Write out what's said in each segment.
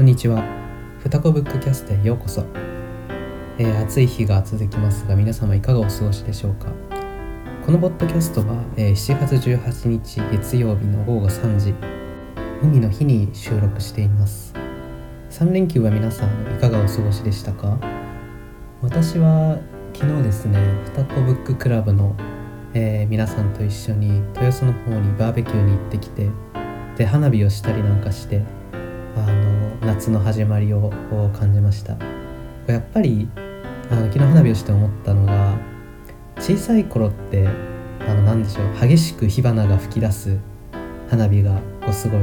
こんにちは。ふたこブックキャストへようこそ。えー、暑い日が続きますが、皆様いかがお過ごしでしょうか。このポッドキャストは、えー、7月18日月曜日の午後3時、海の日に収録しています。3連休は皆さんいかがお過ごしでしたか？私は昨日ですね、ふたこブッククラブの、えー、皆さんと一緒に豊洲の方にバーベキューに行ってきて、で花火をしたりなんかしてあの夏の始まりを感じました。やっぱりあの昨日花火をして思ったのが小さい頃ってあの何でしょう激しく火花が噴き出す花火がこうすごい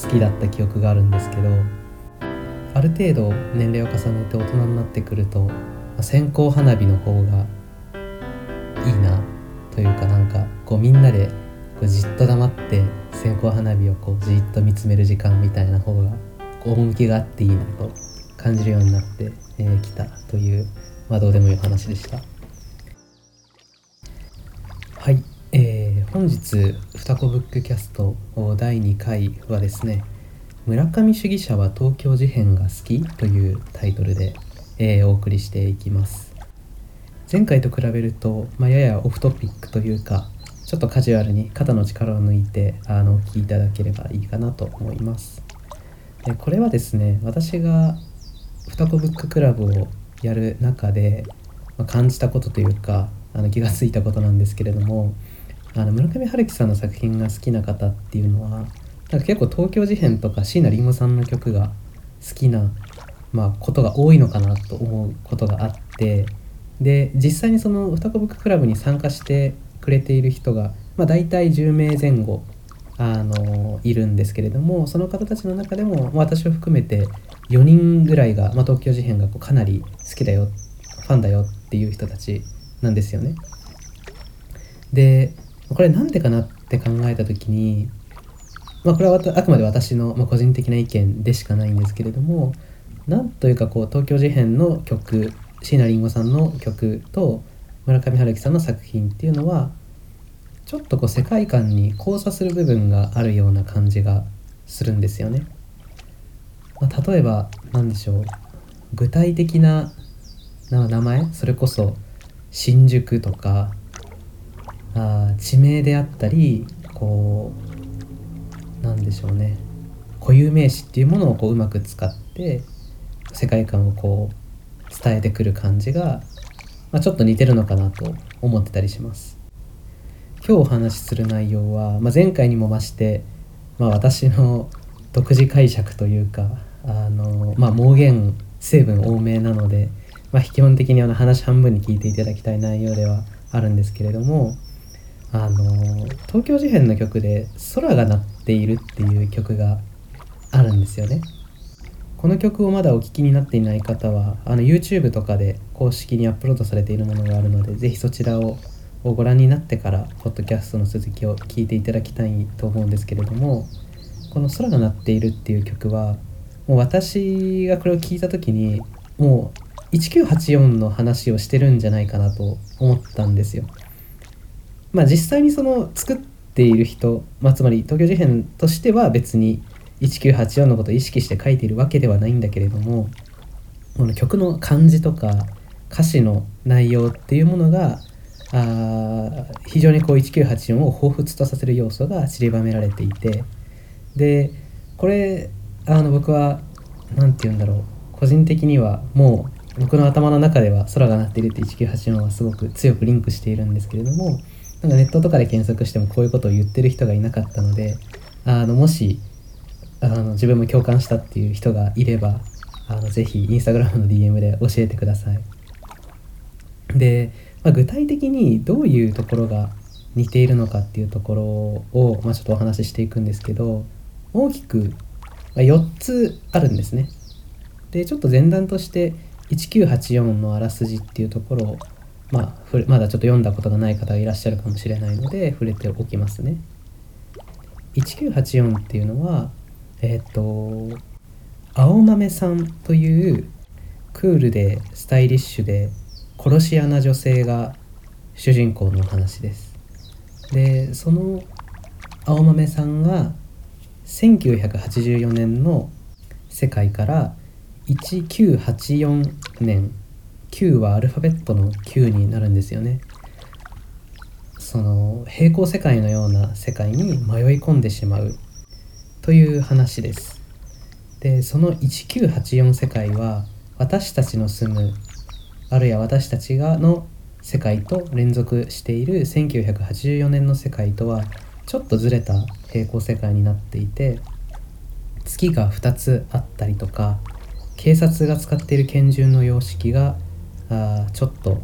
好きだった記憶があるんですけどある程度年齢を重ねて大人になってくると線香花火の方がいいなというかなんかこうみんなでじっと黙って線香花火をこうじっと見つめる時間みたいな方が趣があっていいなと感じるようになってき、えー、たという、まあ、どうでもいい話でした。はい、えー、本日「ふたこブックキャスト」第2回はですね「村上主義者は東京事変が好き?」というタイトルで、えー、お送りしていきます。前回と比べると、まあ、ややオフトピックというかちょっとカジュアルに肩の力を抜いてあのお聞きいただければいいかなと思います。でこれはですね私が双子ブッククラブをやる中で、まあ、感じたことというかあの気が付いたことなんですけれどもあの村上春樹さんの作品が好きな方っていうのはなんか結構東京事変とか椎名林檎さんの曲が好きな、まあ、ことが多いのかなと思うことがあってで実際にその双子ブッククラブに参加してくれている人が、まあ、大体10名前後あのいるんですけれどもその方たちの中でも、私を含めて4人ぐらいが、まあ、東京事変がこうかなり好きだよファンだよっていう人たちなんですよね。でこれなんでかなって考えた時に、まあ、これはあくまで私の、ま個人的な意見でしかないんですけれどもなんというかこう東京事変の曲椎名林檎さんの曲と村上春樹さんの作品っていうのはちょっとこう世界観に交差する部分があるような感じがするんですよね。まあ、例えば何でしょう具体的な名前それこそ新宿とかあ地名であったりこうなんでしょうね固有名詞っていうものをこううまく使って世界観をこう伝えてくる感じが、まあ、ちょっと似てるのかなと思ってたりします。今日お話しする内容は、まあ、前回にも増して、まあ、私の独自解釈というかあの、まあ、盲言成分多めなので、まあ、基本的にあの話半分に聞いていただきたい内容ではあるんですけれどもあの東京事変の曲で「空が鳴っている」っていう曲があるんですよね。この曲をまだお聴きになっていない方はあの YouTube とかで公式にアップロードされているものがあるので是非そちらをご覧になってからポッドキャストの続きを聞いていただきたいと思うんですけれどもこの「空が鳴っている」っていう曲はもう私がこれを聞いた時にもう1984の話をしてるんじゃないかなと思ったんですよ。まあ実際にその作っている人、まあ、つまり東京事変としては別に1984のことを意識して書いているわけではないんだけれどもこの曲の漢字とか歌詞の内容っていうものがあ非常にこう1984を彷彿とさせる要素が散りばめられていてでこれあの僕は何て言うんだろう個人的にはもう僕の頭の中では空が鳴っているって1984はすごく強くリンクしているんですけれどもなんかネットとかで検索してもこういうことを言ってる人がいなかったのであのもしあの自分も共感したっていう人がいればあのぜひインスタグラムの DM で教えてください。でまあ、具体的にどういうところが似ているのかっていうところを、まあ、ちょっとお話ししていくんですけど大きく4つあるんですね。でちょっと前段として1984のあらすじっていうところを、まあ、まだちょっと読んだことがない方がいらっしゃるかもしれないので触れておきますね。1984っていうのはえっ、ー、と青豆さんというクールでスタイリッシュで殺し屋な女性が主人公の話です。でその青豆さんが1984年の世界から1984年9はアルファベットの9になるんですよね。その平行世界のような世界に迷い込んでしまうという話です。でその1984世界は私たちの住むあるいは私たちがの世界と連続している1984年の世界とはちょっとずれた平行世界になっていて月が2つあったりとか警察が使っている拳銃の様式があちょっと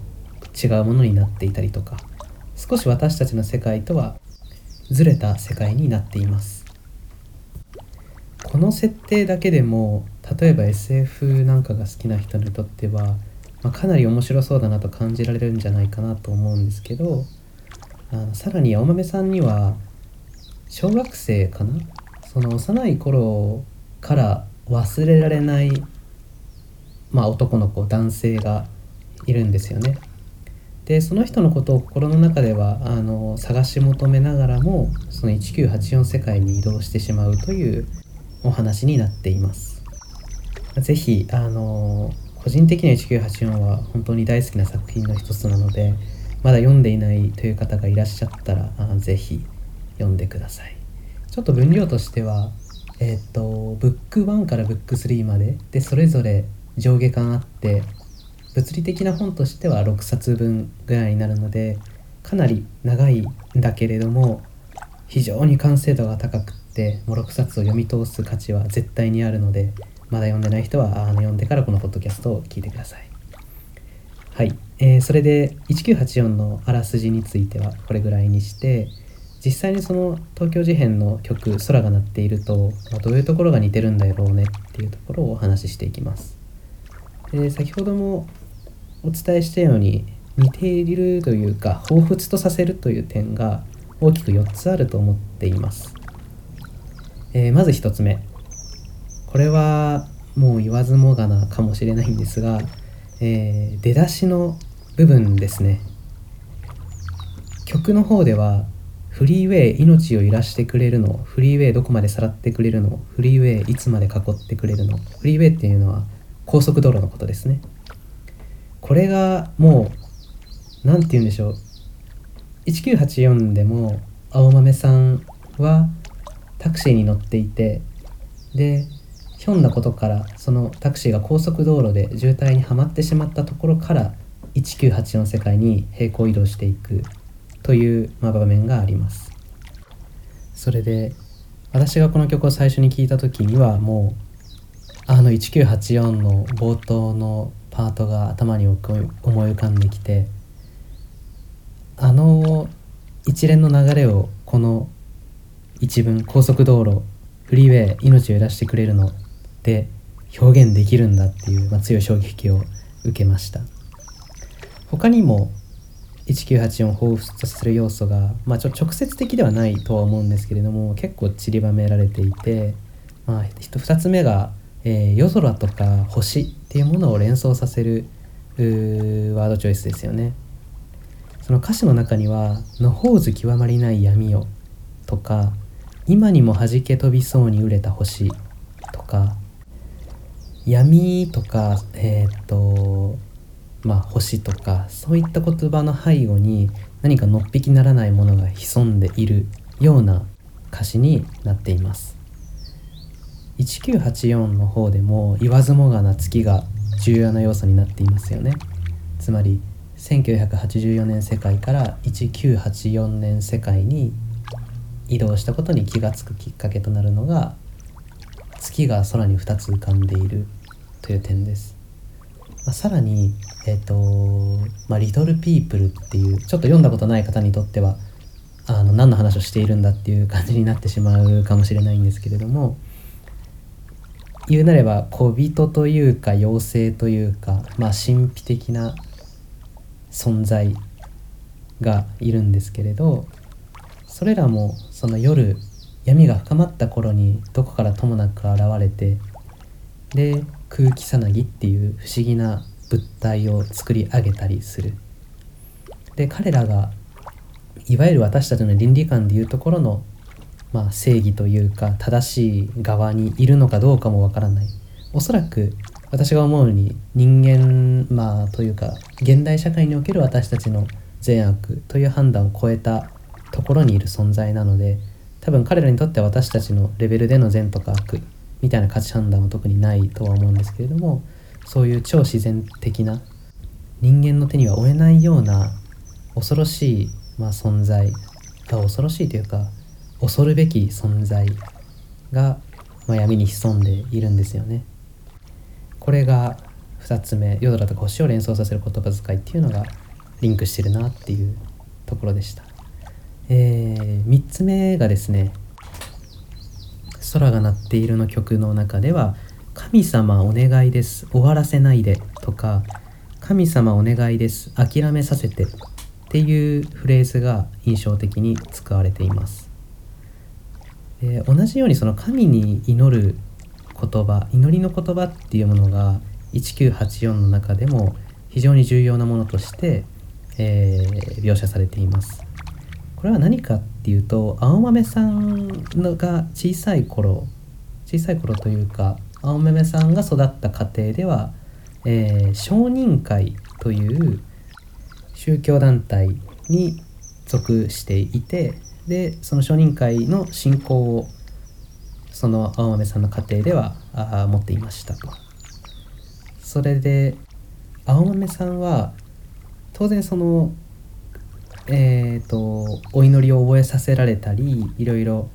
違うものになっていたりとか少し私たちの世界とはずれた世界になっています。この設定だけでも例えば SF なんかが好きな人にとっては、まあ、かなり面白そうだなと感じられるんじゃないかなと思うんですけどあのさらに青豆さんには小学生かな？その幼い頃から忘れられない、まあ、男の子男性がいるんですよね。でその人のことを心の中ではあの探し求めながらもその1984世界に移動してしまうというお話になっています。是非あの個人的には1984は本当に大好きな作品の一つなのでまだ読んでいないという方がいらっしゃったらあ是非読んでください。ちょっと分量としては、えっ、と、ブック1からブック3まで、で、それぞれ上下巻あって、物理的な本としては6冊分ぐらいになるので、かなり長いんだけれども、非常に完成度が高くって、もう6冊を読み通す価値は絶対にあるので、まだ読んでない人はあの読んでからこのポッドキャストを聞いてください。はい、えー、それで1984のあらすじについてはこれぐらいにして、実際にその東京事変の曲「空が鳴っていると」どういうところが似てるんだろうねっていうところをお話ししていきます。で先ほどもお伝えしたように似ているというか彷彿とさせるという点が大きく4つあると思っています。えー、まず1つ目。これはもう言わずもがなかもしれないんですが、えー、出だしの部分ですね。曲の方ではフリーウェイ命を揺らしてくれるのフリーウェイどこまでさらってくれるのフリーウェイいつまで囲ってくれるのフリーウェイっていうのは高速道路のことですね。これがもう何て言うんでしょう。1984でも青豆さんはタクシーに乗っていてでひょんなことからそのタクシーが高速道路で渋滞にはまってしまったところから1984世界に平行移動していくという、まあ、場面があります。それで私がこの曲を最初に聴いた時にはもうあの1984の冒頭のパートが頭に思い浮かんできてあの一連の流れをこの一文高速道路フリーウェイ命を揺らしてくれるので表現できるんだっていう、まあ、強い衝撃を受けました他にも1984を彷彿とする要素が、まあ、ちょ直接的ではないとは思うんですけれども結構散りばめられていて、まあ、2つ目が、えー、夜空とか星っていうものを連想させるワードチョイスですよね。その歌詞の中には「のほうず極まりない闇よ」とか「今にも弾け飛びそうに売れた星」とか「闇」とかえー、っとまあ、星とかそういった言葉の背後に何かのっぴきならないものが潜んでいるような歌詞になっています。1984の方でも言わずもがな月が重要な要素になっていますよね。つまり1984年世界から1984年世界に移動したことに気が付くきっかけとなるのが月が空に2つ浮かんでいるという点です。まあ、さらに、えっ、ー、と、まあ、リトルピープルっていう、ちょっと読んだことない方にとっては、あの、何の話をしているんだっていう感じになってしまうかもしれないんですけれども、言うなれば、小人というか、妖精というか、まあ、神秘的な存在がいるんですけれど、それらも、その夜、闇が深まった頃にどこからともなく現れてで空気さなぎっていう不思議な物体を作り上げたりする。で彼らがいわゆる私たちの倫理観でいうところの、まあ、正義というか正しい側にいるのかどうかもわからない。おそらく私が思うに人間まあというか現代社会における私たちの善悪という判断を超えたところにいる存在なので多分彼らにとっては私たちのレベルでの善とか悪みたいな価値判断は特にないとは思うんですけれどもそういう超自然的な人間の手には負えないような恐ろしい、まあ、存在が恐ろしいというか恐るべき存在が、まあ、闇に潜んでいるんですよね。これが2つ目夜空と星を連想させる言葉遣いっていうのがリンクしてるなっていうところでした。えー、3つ目がですね「空が鳴っている」の曲の中では「神様お願いです終わらせないで」とか「神様お願いです諦めさせて」っていうフレーズが印象的に使われています。えー、同じようにその神に祈る言葉祈りの言葉っていうものが1984の中でも非常に重要なものとして、えー、描写されています。これは何かっていうと青豆さんのが小さい頃小さい頃というか青豆さんが育った家庭では、えー、商人会という宗教団体に属していてでその商人会の信仰をその青豆さんの家庭ではあ持っていましたと。それで青豆さんは当然そのえーと、お祈りを覚えさせられたりいろいろ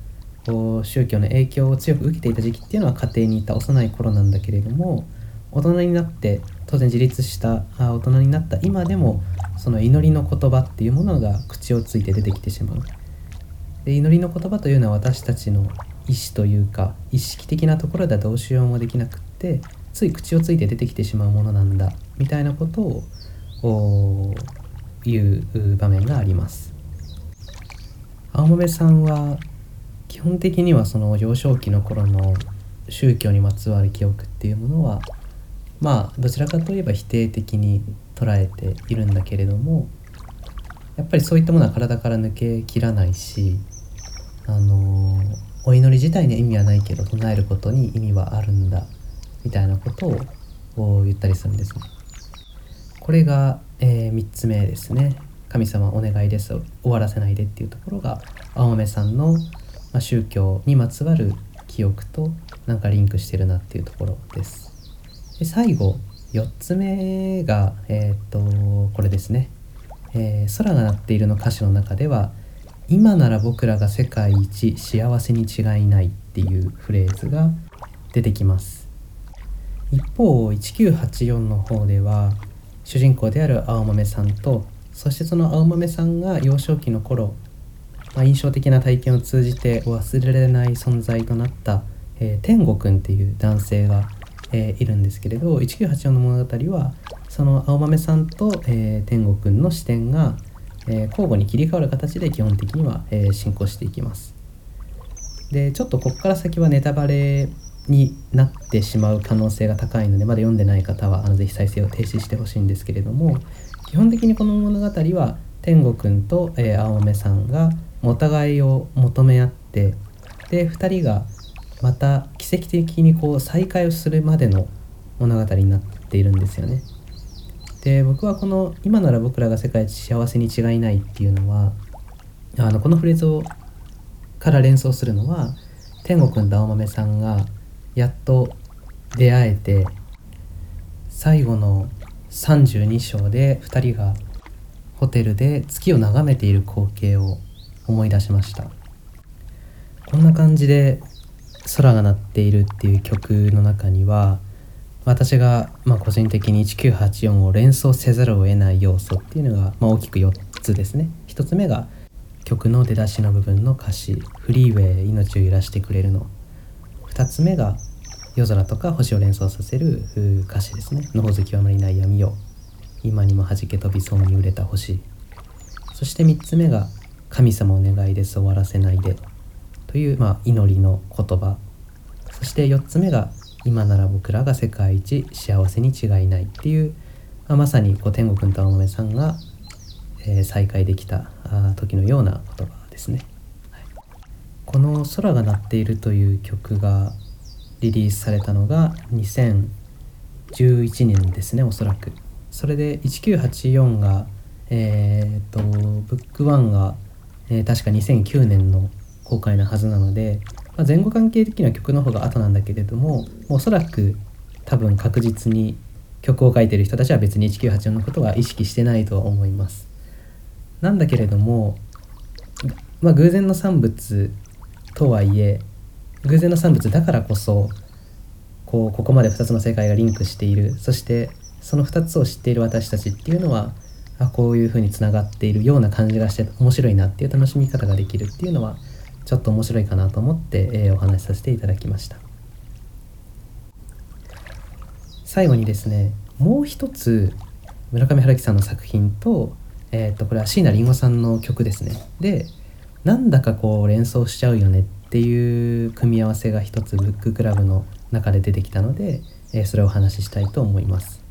宗教の影響を強く受けていた時期っていうのは家庭にいた幼い頃なんだけれども大人になって当然自立した大人になった今でもその祈りの言葉っていうものが口をついて出てきてしまう。で祈りの言葉というのは私たちの意志というか意識的なところではどうしようもできなくってつい口をついて出てきてしまうものなんだみたいなことをいう場面があります青豆さんは基本的にはその幼少期の頃の宗教にまつわる記憶っていうものはまあどちらかといえば否定的に捉えているんだけれどもやっぱりそういったものは体から抜けきらないしあのお祈り自体に意味はないけど唱えることに意味はあるんだみたいなことを言ったりするんですね。これがえー、3つ目ですね。神様お願いです終わらせないでっていうところが青梅さんの、まあ、宗教にまつわる記憶となんかリンクしてるなっていうところです。で最後4つ目がえっ、とこれですね、えー、空が鳴っているの歌詞の中では今なら僕らが世界一幸せに違いないっていうフレーズが出てきます。一方1984の方では主人公である青豆さんとそしてその青豆さんが幼少期の頃、まあ、印象的な体験を通じて忘れられない存在となった、えー、天吾くんっていう男性が、えー、いるんですけれど1984の物語はその青豆さんと、えー、天吾くんの視点が、え交互に切り替わる形で基本的には、え進行していきます。でちょっとここから先はネタバレになってしまう可能性が高いのでまだ読んでない方はあのぜひ再生を停止してほしいんですけれども基本的にこの物語は天吾くんと、えー、青梅さんがお互いを求め合ってで2人がまた奇跡的にこう再会をするまでの物語になっているんですよね。で僕はこの「今なら僕らが世界一幸せに違いない」っていうのはあのこのフレーズをから連想するのは天吾くんと青豆さんがやっと出会えて最後の32章で2人がホテルで月を眺めている光景を思い出しました。こんな感じで空が鳴っているっていう曲の中には私がま個人的に1984を連想せざるを得ない要素っていうのがま大きく4つですね。1つ目が曲の出だしの部分の歌詞「フリーウェイ命を揺らしてくれるの」2つ目が夜空とか星を連想させる歌詞ですね「のほずきはまりない闇よ」今にも弾け飛びそうに売れた星。そして3つ目が「神様お願いです終わらせないで」という、まあ、祈りの言葉。そして4つ目が「今なら僕らが世界一幸せに違いない」っていう、まあ、まさにこう天国と青豆さんが、えー、再会できた時のような言葉ですね。この「空が鳴っている」という曲がリリースされたのが2011年ですねおそらく。それで1984がえっ、とブック1が、えー、確か2009年の公開なはずなので、まあ、前後関係的な曲の方が後なんだけれどもおそらく多分確実に曲を書いてる人たちは別に1984のことは意識してないとは思います。なんだけれどもまあ偶然の産物とはいえ偶然の産物だからこそこうここまで2つの世界がリンクしている。そしてその2つを知っている私たちっていうのはあこういうふうにつながっているような感じがして面白いなっていう楽しみ方ができるっていうのはちょっと面白いかなと思って、えー、お話しさせていただきました。最後にですねもう一つ村上春樹さんの作品と,、えー、とこれは椎名林檎さんの曲ですね。でなんだかこう連想しちゃうよねっていう組み合わせが一つブッククラブの中で出てきたので、えー、それをお話ししたいと思います。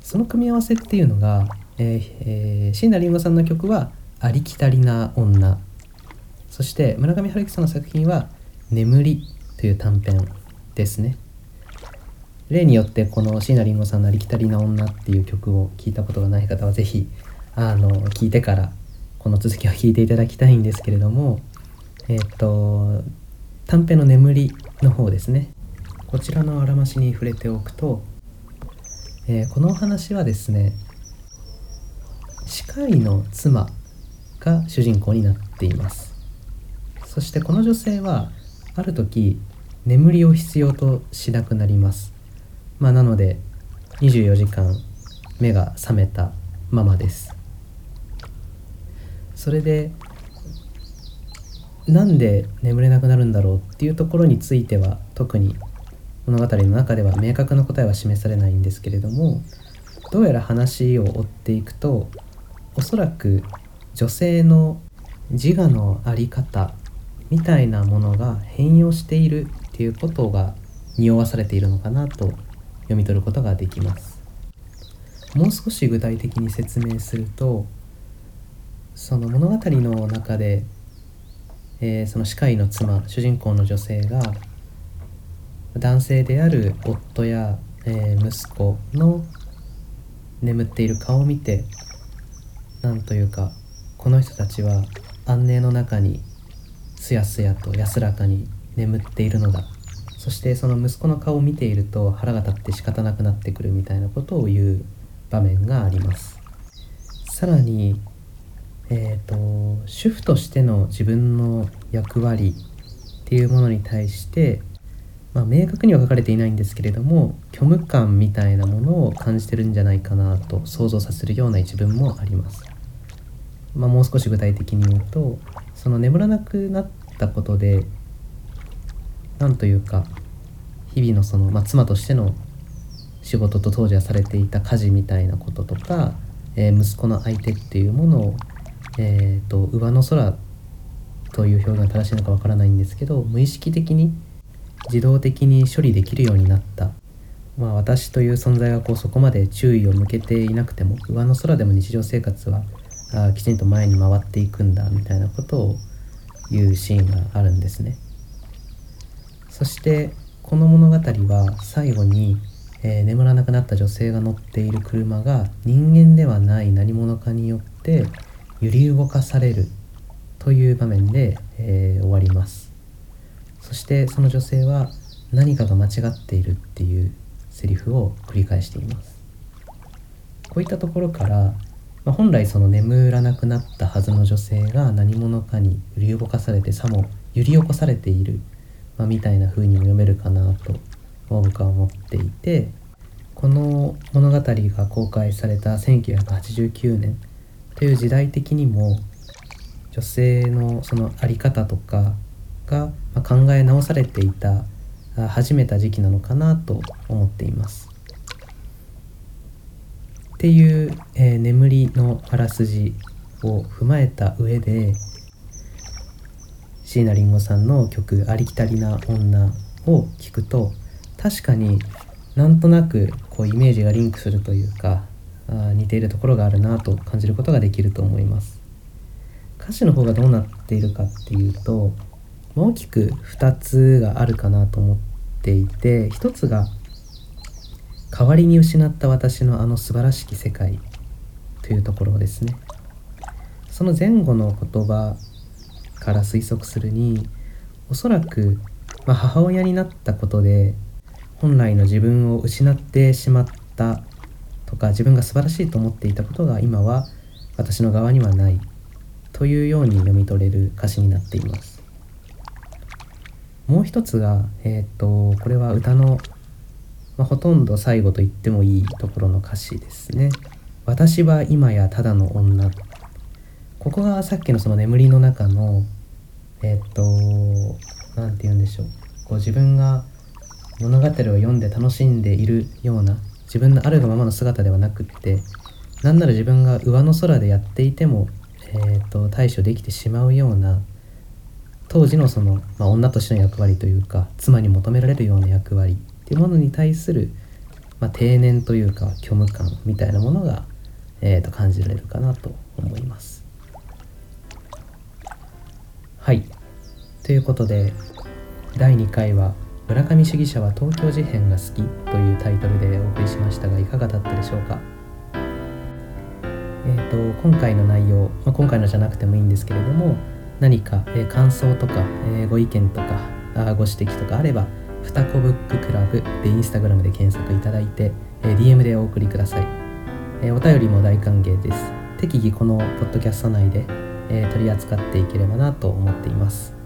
その組み合わせっていうのが、えーえー、椎名林檎さんの曲は「ありきたりな女」そして村上春樹さんの作品は「眠り」という短編ですね。例によってこの椎名林檎さんの「ありきたりな女」っていう曲を聴いたことがない方は是非あの聞いてからこの続きを聞いていただきたいんですけれどもえっ、と短編の「眠り」の方ですね。こちらのあらましに触れておくと、えー、このお話はですね歯科医の妻が主人公になっています。そしてこの女性はある時眠りを必要としなくなります。まあなので24時間目が覚めたままです。それでなんで眠れなくなるんだろうっていうところについては特に物語の中では明確な答えは示されないんですけれどもどうやら話を追っていくとおそらく女性の自我の在り方みたいなものが変容しているっていうことが匂わされているのかなと読み取ることができます。もう少し具体的に説明するとその物語の中で、えー、その歯科医の妻主人公の女性が男性である夫や、えー、息子の眠っている顔を見てなんというかこの人たちは安寧の中にすやすやと安らかに眠っているのだ。そしてその息子の顔を見ていると腹が立って仕方なくなってくるみたいなことを言う場面があります。さらにえーと、主婦としての自分の役割っていうものに対して、まあ、明確には書かれていないんですけれども虚無感みたいなものを感じてるんじゃないかなと想像させるような一文もあります。まあ、もう少し具体的に言うとその眠らなくなったことで何というか日々のその、まあ、妻としての仕事と当時はされていた家事みたいなこととか、えー、息子の相手っていうものをえーと、上の空という表現が正しいのかわからないんですけど無意識的に自動的に処理できるようになった、まあ、私という存在がこうそこまで注意を向けていなくても上の空でも日常生活はあきちんと前に回っていくんだみたいなことを言うシーンがあるんですね。そしてこの物語は最後に、えー、眠らなくなった女性が乗っている車が人間ではない何者かによって揺り動かされるという場面で、えー、終わります。そしてその女性は何かが間違っているっていうセリフを繰り返しています。こういったところから、まあ、本来その眠らなくなったはずの女性が何者かに揺り動かされてさも揺り起こされている、まあ、みたいな風にも読めるかなと僕は思っていてこの物語が公開された1989年という時代的にも女性のその在り方とかが考え直されていた始めた時期なのかなと思っています。っていう、えー、眠りのあらすじを踏まえた上で椎名林檎さんの曲「ありきたりな女」を聴くと確かになんとなくこうイメージがリンクするというか似ているところがあるなと感じることができると思います。歌詞の方がどうなっているかっていうと大きく2つがあるかなと思っていて一つが代わりに失った私のあの素晴らしき世界というところですね。その前後の言葉から推測するにおそらく、まあ、母親になったことで本来の自分を失ってしまったとか自分が素晴らしいと思っていたことが今は私の側にはないというように読み取れる歌詞になっています。もう一つがえっ、とこれは歌の、まあ、ほとんど最後と言ってもいいところの歌詞ですね。私は今やただの女。ここがさっきのその眠りの中のえっ、と何て言うんでしょう。こう自分が物語を読んで楽しんでいるような自分のあるがままの姿ではなくって何なら自分が上の空でやっていても、えーと、対処できてしまうような当時のその、まあ、女としての役割というか妻に求められるような役割っていうものに対する、まあ、定年というか虚無感みたいなものが、えーと感じられるかなと思います。はいということで第2回は「村上主義者は東京事変が好き」というタイトルでお送りしましたがいかがだったでしょうか？えーと、今回の内容、まあ、今回のじゃなくてもいいんですけれども何か、えー、感想とか、えー、ご意見とかあご指摘とかあれば「ふたこブッククラブ」でインスタグラムで検索いただいて、えー、DM でお送りください、えお便りも大歓迎です。適宜このポッドキャスト内で、え取り扱っていければなと思っています。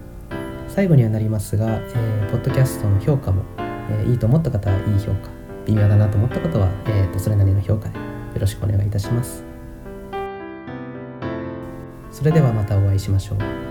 最後にはなりますが、えポッドキャストの評価も、えいいと思った方はいい評価微妙だなと思った方は、えーとそれなりの評価でよろしくお願いいたしますそれではまたお会いしましょう。